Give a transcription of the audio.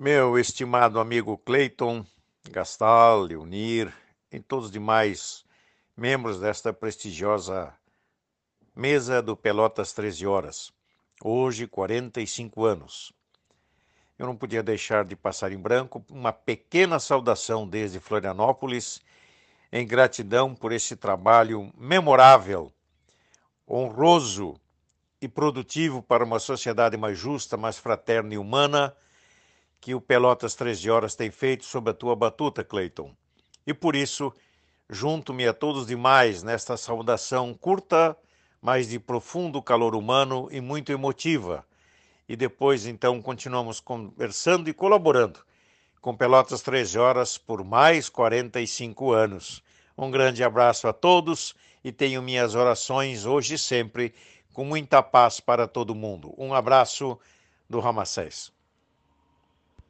Meu estimado amigo Cleiton, Gastal, Leonir e todos os demais membros desta prestigiosa mesa do Pelotas 13 Horas, hoje 45 anos. Eu não podia deixar de passar em branco uma pequena saudação desde Florianópolis, em gratidão por esse trabalho memorável, honroso e produtivo para uma sociedade mais justa, mais fraterna e humana que o Pelotas 13 Horas tem feito sob a tua batuta, Cleiton. E por isso, junto-me a todos demais nesta saudação curta, mas de profundo calor humano e muito emotiva. E depois, então, continuamos conversando e colaborando com Pelotas 13 Horas por mais 45 anos. Um grande abraço a todos e tenho minhas orações hoje e sempre com muita paz para todo mundo. Um abraço do Ramacés.